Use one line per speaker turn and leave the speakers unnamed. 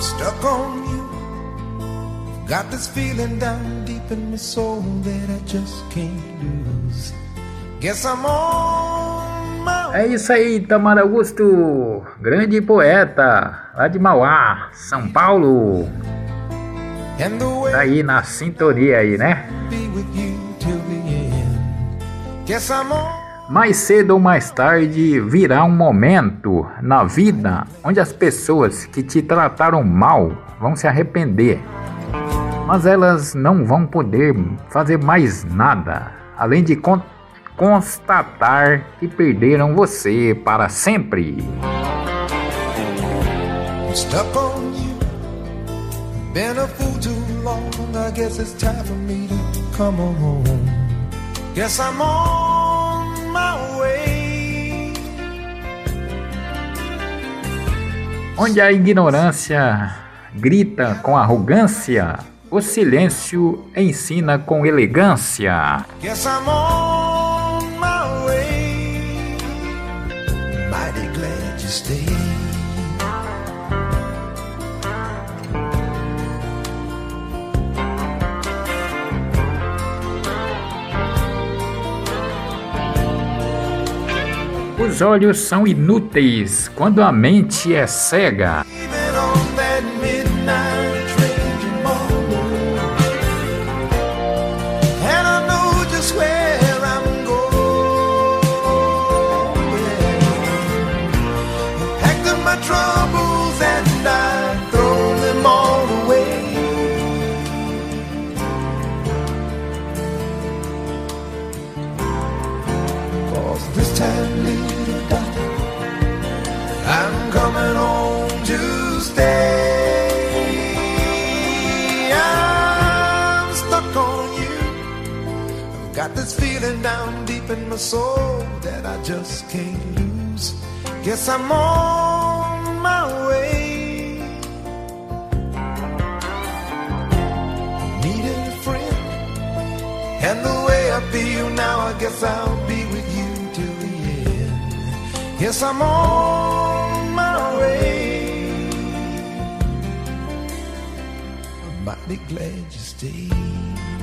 stuck on you. Got this feeling down deep in my soul that I just can't lose. Guess I'm on my
É isso aí, Itamar Augusto, grande poeta, lá de Mauá, São Paulo. Tá aí na sintonia aí, né?
Guess I'm on.
Mais cedo ou mais tarde virá um momento na vida onde as pessoas que te trataram mal vão se arrepender. Mas elas não vão poder fazer mais nada além de con- constatar que perderam você para sempre.
I'm stuck on
Onde a ignorância grita com arrogância, o silêncio ensina com elegância. Os olhos são inúteis quando a mente é cega.
This time, I'm coming home to stay. I'm stuck on you. I've got this feeling down deep in my soul that I just can't lose. Guess I'm on my way. Needed a friend. And the way I feel now, I guess I'll be with you till the end. Yes, I'm on be glad you stayed.